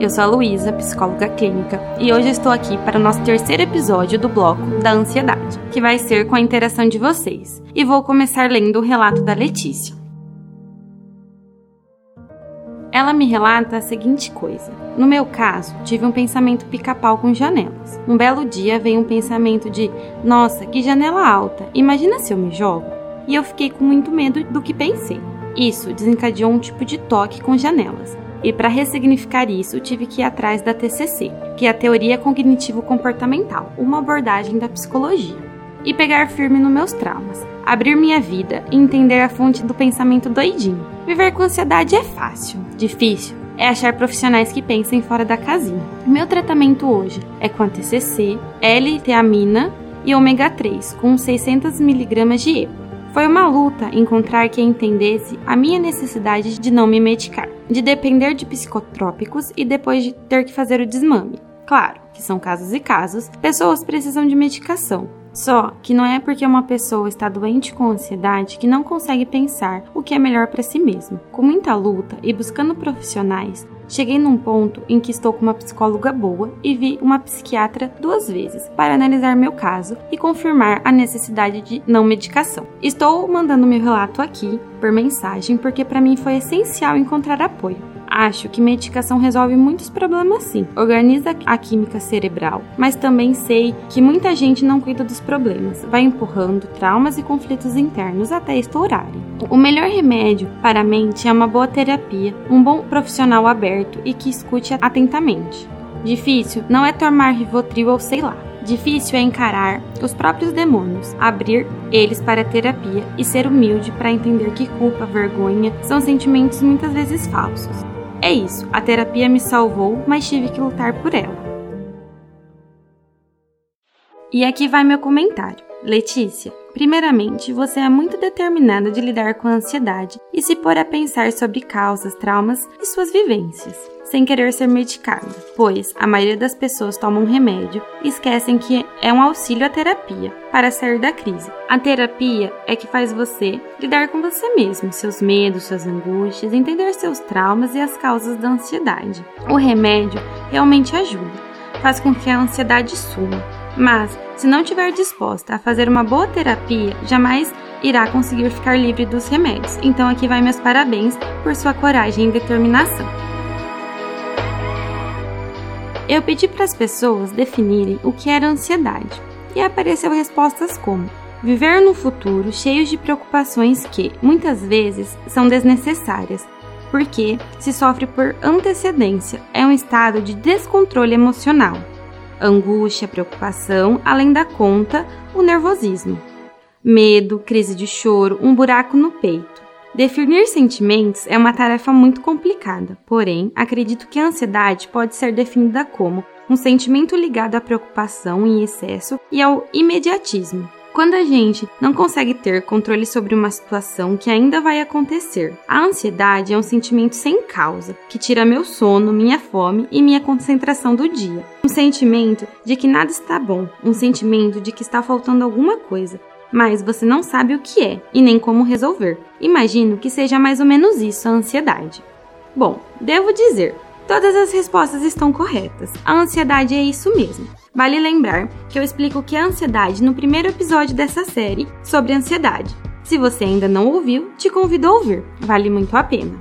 Eu sou a Luísa, psicóloga clínica, e hoje estou aqui para o nosso terceiro episódio do bloco da ansiedade, que vai ser com a interação de vocês. E vou começar lendo o relato da Letícia. Ela me relata a seguinte coisa: No meu caso, tive um pensamento pica-pau com janelas. Um belo dia veio um pensamento de: Nossa, que janela alta! Imagina se eu me jogo? E eu fiquei com muito medo do que pensei. Isso desencadeou um tipo de toque com janelas. E para ressignificar isso, tive que ir atrás da TCC, que é a Teoria Cognitivo-Comportamental, uma abordagem da psicologia. E pegar firme nos meus traumas, abrir minha vida e entender a fonte do pensamento doidinho. Viver com ansiedade é fácil, difícil é achar profissionais que pensem fora da casinha. Meu tratamento hoje é com a TCC, L-teamina e ômega 3, com 600 mg de EPA. Foi uma luta encontrar quem entendesse a minha necessidade de não me medicar, de depender de psicotrópicos e depois de ter que fazer o desmame. Claro que são casos e casos, pessoas precisam de medicação, só que não é porque uma pessoa está doente com ansiedade que não consegue pensar o que é melhor para si mesma. Com muita luta e buscando profissionais, Cheguei num ponto em que estou com uma psicóloga boa e vi uma psiquiatra duas vezes para analisar meu caso e confirmar a necessidade de não medicação. Estou mandando meu relato aqui por mensagem porque para mim foi essencial encontrar apoio. Acho que medicação resolve muitos problemas sim, organiza a química cerebral, mas também sei que muita gente não cuida dos problemas, vai empurrando traumas e conflitos internos até estourarem. O melhor remédio para a mente é uma boa terapia, um bom profissional aberto e que escute atentamente. Difícil não é tomar Rivotril ou sei lá. Difícil é encarar os próprios demônios, abrir eles para a terapia e ser humilde para entender que culpa, vergonha são sentimentos muitas vezes falsos. É isso, a terapia me salvou, mas tive que lutar por ela. E aqui vai meu comentário. Letícia, primeiramente, você é muito determinada de lidar com a ansiedade e se pôr a pensar sobre causas, traumas e suas vivências sem querer ser medicada, pois a maioria das pessoas tomam um remédio e esquecem que é um auxílio à terapia para sair da crise. A terapia é que faz você lidar com você mesmo, seus medos, suas angústias, entender seus traumas e as causas da ansiedade. O remédio realmente ajuda, faz com que a ansiedade suma, mas se não estiver disposta a fazer uma boa terapia, jamais irá conseguir ficar livre dos remédios. Então aqui vai meus parabéns por sua coragem e determinação eu pedi para as pessoas definirem o que era ansiedade e apareceu respostas como viver no futuro cheio de preocupações que, muitas vezes, são desnecessárias, porque se sofre por antecedência, é um estado de descontrole emocional, angústia, preocupação, além da conta, o nervosismo, medo, crise de choro, um buraco no peito. Definir sentimentos é uma tarefa muito complicada, porém, acredito que a ansiedade pode ser definida como um sentimento ligado à preocupação em excesso e ao imediatismo. Quando a gente não consegue ter controle sobre uma situação que ainda vai acontecer, a ansiedade é um sentimento sem causa, que tira meu sono, minha fome e minha concentração do dia. Um sentimento de que nada está bom, um sentimento de que está faltando alguma coisa, mas você não sabe o que é e nem como resolver. Imagino que seja mais ou menos isso a ansiedade. Bom, devo dizer, todas as respostas estão corretas. A ansiedade é isso mesmo. Vale lembrar que eu explico o que é ansiedade no primeiro episódio dessa série sobre ansiedade. Se você ainda não ouviu, te convido a ouvir, vale muito a pena.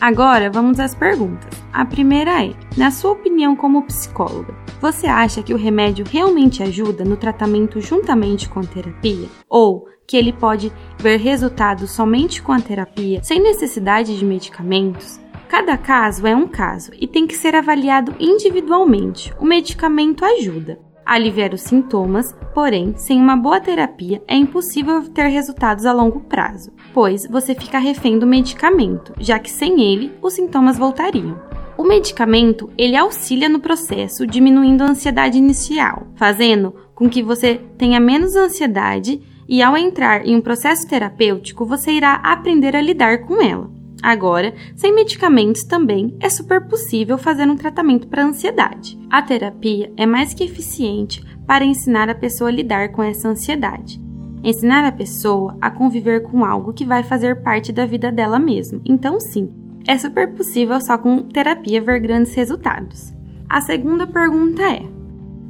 Agora vamos às perguntas. A primeira é: na sua opinião como psicóloga, você acha que o remédio realmente ajuda no tratamento juntamente com a terapia? Ou que ele pode ver resultados somente com a terapia, sem necessidade de medicamentos? Cada caso é um caso e tem que ser avaliado individualmente. O medicamento ajuda a aliviar os sintomas, porém, sem uma boa terapia é impossível ter resultados a longo prazo, pois você fica refém do medicamento, já que sem ele os sintomas voltariam. O medicamento, ele auxilia no processo, diminuindo a ansiedade inicial, fazendo com que você tenha menos ansiedade e ao entrar em um processo terapêutico, você irá aprender a lidar com ela. Agora, sem medicamentos também é super possível fazer um tratamento para ansiedade. A terapia é mais que eficiente para ensinar a pessoa a lidar com essa ansiedade. Ensinar a pessoa a conviver com algo que vai fazer parte da vida dela mesma. Então, sim, é super possível só com terapia ver grandes resultados. A segunda pergunta é: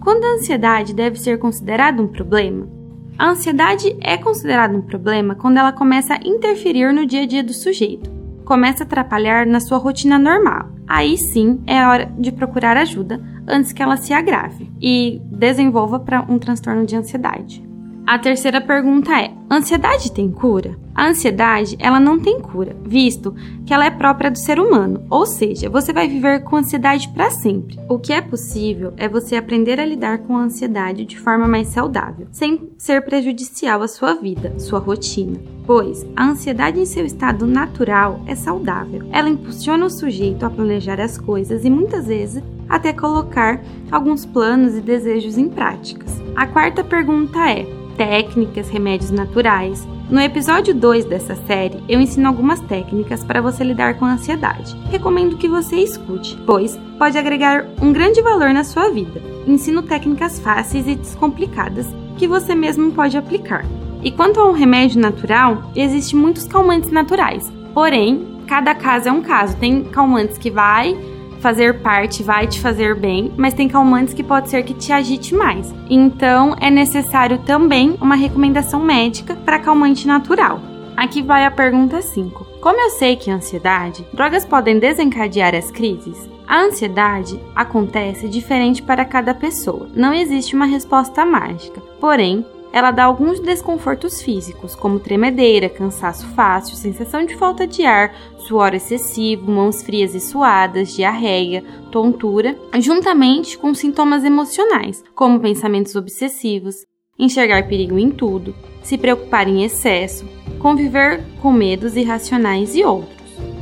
quando a ansiedade deve ser considerada um problema? A ansiedade é considerada um problema quando ela começa a interferir no dia a dia do sujeito, começa a atrapalhar na sua rotina normal. Aí sim é hora de procurar ajuda antes que ela se agrave e desenvolva para um transtorno de ansiedade. A terceira pergunta é: ansiedade tem cura? A ansiedade, ela não tem cura, visto que ela é própria do ser humano, ou seja, você vai viver com ansiedade para sempre. O que é possível é você aprender a lidar com a ansiedade de forma mais saudável, sem ser prejudicial à sua vida, sua rotina. Pois a ansiedade em seu estado natural é saudável. Ela impulsiona o sujeito a planejar as coisas e muitas vezes até colocar alguns planos e desejos em práticas. A quarta pergunta é: técnicas, remédios naturais. No episódio 2 dessa série, eu ensino algumas técnicas para você lidar com a ansiedade. Recomendo que você escute, pois pode agregar um grande valor na sua vida. Ensino técnicas fáceis e descomplicadas que você mesmo pode aplicar. E quanto ao remédio natural, existem muitos calmantes naturais. Porém, cada caso é um caso. Tem calmantes que vai fazer parte vai te fazer bem, mas tem calmantes que pode ser que te agite mais. Então, é necessário também uma recomendação médica para calmante natural. Aqui vai a pergunta 5. Como eu sei que ansiedade, drogas podem desencadear as crises? A ansiedade acontece diferente para cada pessoa. Não existe uma resposta mágica. Porém, ela dá alguns desconfortos físicos, como tremedeira, cansaço fácil, sensação de falta de ar, suor excessivo, mãos frias e suadas, diarreia, tontura, juntamente com sintomas emocionais, como pensamentos obsessivos, enxergar perigo em tudo, se preocupar em excesso, conviver com medos irracionais e outros.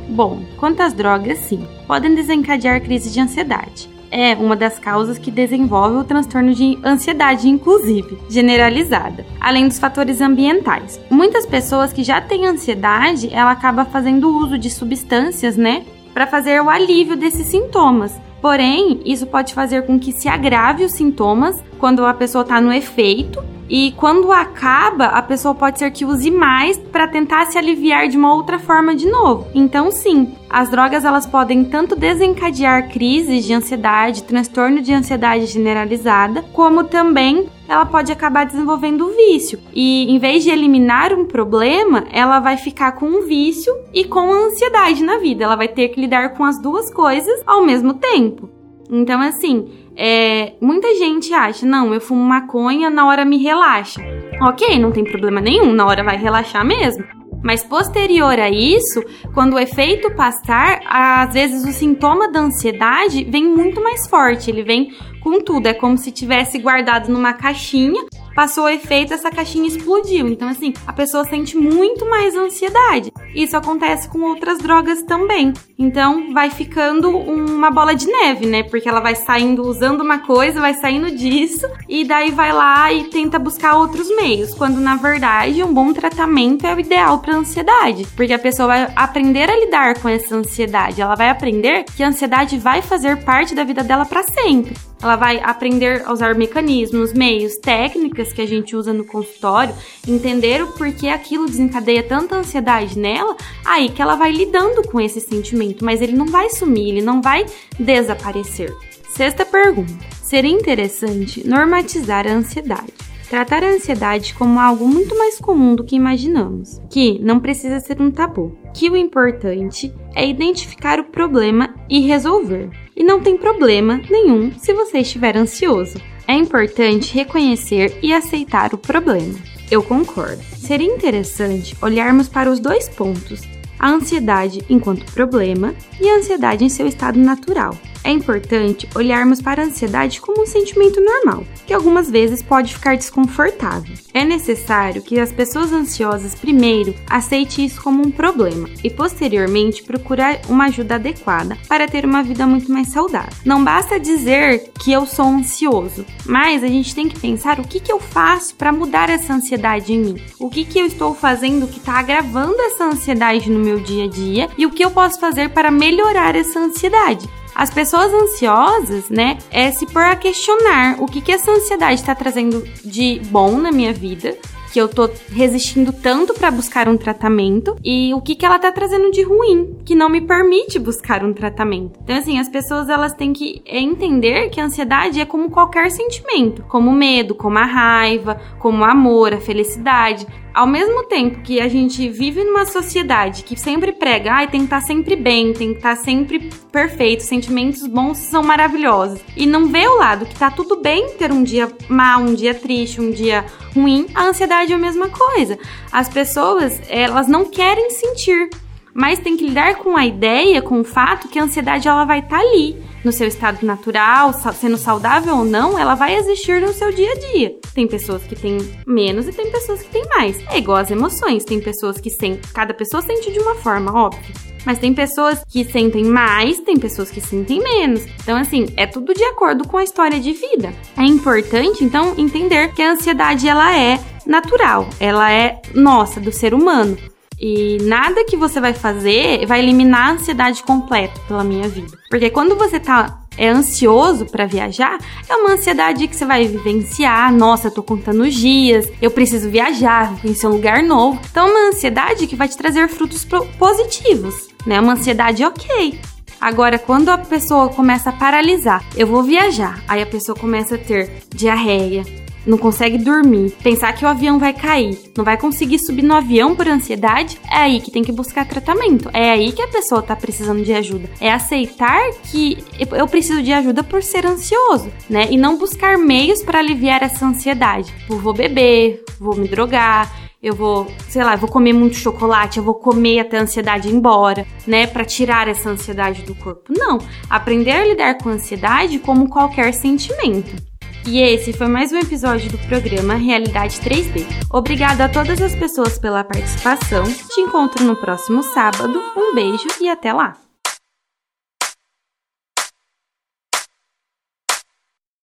Bom, quanto às drogas, sim, podem desencadear crises de ansiedade é uma das causas que desenvolve o transtorno de ansiedade, inclusive, generalizada, além dos fatores ambientais. Muitas pessoas que já têm ansiedade, ela acaba fazendo uso de substâncias, né, para fazer o alívio desses sintomas. Porém, isso pode fazer com que se agrave os sintomas quando a pessoa está no efeito e quando acaba, a pessoa pode ser que use mais para tentar se aliviar de uma outra forma de novo. Então, sim, as drogas elas podem tanto desencadear crises de ansiedade, transtorno de ansiedade generalizada, como também ela pode acabar desenvolvendo vício. E em vez de eliminar um problema, ela vai ficar com um vício e com a ansiedade na vida. Ela vai ter que lidar com as duas coisas ao mesmo tempo. Então, assim, é, muita gente acha, não, eu fumo maconha, na hora me relaxa. Ok, não tem problema nenhum, na hora vai relaxar mesmo. Mas posterior a isso, quando o efeito passar, às vezes o sintoma da ansiedade vem muito mais forte, ele vem com tudo, é como se tivesse guardado numa caixinha passou o efeito, essa caixinha explodiu. Então, assim, a pessoa sente muito mais ansiedade. Isso acontece com outras drogas também. Então, vai ficando uma bola de neve, né? Porque ela vai saindo usando uma coisa, vai saindo disso, e daí vai lá e tenta buscar outros meios. Quando, na verdade, um bom tratamento é o ideal para ansiedade. Porque a pessoa vai aprender a lidar com essa ansiedade. Ela vai aprender que a ansiedade vai fazer parte da vida dela para sempre. Ela vai aprender a usar mecanismos, meios, técnicas que a gente usa no consultório, entender o porquê aquilo desencadeia tanta ansiedade nela, aí que ela vai lidando com esse sentimento, mas ele não vai sumir, ele não vai desaparecer. Sexta pergunta: seria interessante normatizar a ansiedade? Tratar a ansiedade como algo muito mais comum do que imaginamos, que não precisa ser um tabu, que o importante é identificar o problema e resolver. E não tem problema nenhum se você estiver ansioso. É importante reconhecer e aceitar o problema. Eu concordo. Seria interessante olharmos para os dois pontos: a ansiedade enquanto problema e a ansiedade em seu estado natural. É importante olharmos para a ansiedade como um sentimento normal, que algumas vezes pode ficar desconfortável. É necessário que as pessoas ansiosas primeiro aceitem isso como um problema e posteriormente procurar uma ajuda adequada para ter uma vida muito mais saudável. Não basta dizer que eu sou ansioso, mas a gente tem que pensar o que, que eu faço para mudar essa ansiedade em mim. O que, que eu estou fazendo que está agravando essa ansiedade no meu dia a dia e o que eu posso fazer para melhorar essa ansiedade. As pessoas ansiosas, né, é se pôr a questionar o que, que essa ansiedade está trazendo de bom na minha vida, que eu tô resistindo tanto para buscar um tratamento e o que que ela tá trazendo de ruim, que não me permite buscar um tratamento. Então assim, as pessoas elas têm que entender que a ansiedade é como qualquer sentimento, como medo, como a raiva, como o amor, a felicidade ao mesmo tempo que a gente vive numa sociedade que sempre prega, ai, tem que estar tá sempre bem, tem que estar tá sempre perfeito, sentimentos bons são maravilhosos, e não vê o lado que tá tudo bem ter um dia mal, um dia triste, um dia ruim, a ansiedade é a mesma coisa. As pessoas, elas não querem sentir, mas tem que lidar com a ideia, com o fato que a ansiedade ela vai estar tá ali no seu estado natural, sendo saudável ou não, ela vai existir no seu dia a dia. Tem pessoas que têm menos e tem pessoas que têm mais. É igual as emoções, tem pessoas que sentem, cada pessoa sente de uma forma, óbvio. Mas tem pessoas que sentem mais, tem pessoas que sentem menos. Então, assim, é tudo de acordo com a história de vida. É importante, então, entender que a ansiedade ela é natural, ela é nossa, do ser humano. E nada que você vai fazer vai eliminar a ansiedade completa pela minha vida. Porque quando você tá é ansioso para viajar, é uma ansiedade que você vai vivenciar. Nossa, eu tô contando os dias, eu preciso viajar, vou conhecer um lugar novo. Então, é uma ansiedade que vai te trazer frutos positivos, né? Uma ansiedade ok. Agora, quando a pessoa começa a paralisar, eu vou viajar, aí a pessoa começa a ter diarreia, não consegue dormir, pensar que o avião vai cair, não vai conseguir subir no avião por ansiedade, é aí que tem que buscar tratamento. É aí que a pessoa tá precisando de ajuda. É aceitar que eu preciso de ajuda por ser ansioso, né? E não buscar meios para aliviar essa ansiedade. Eu vou beber, vou me drogar, eu vou, sei lá, eu vou comer muito chocolate, eu vou comer até a ansiedade ir embora, né, para tirar essa ansiedade do corpo. Não, aprender a lidar com a ansiedade como qualquer sentimento. E esse foi mais um episódio do programa Realidade 3D. Obrigado a todas as pessoas pela participação. Te encontro no próximo sábado. Um beijo e até lá!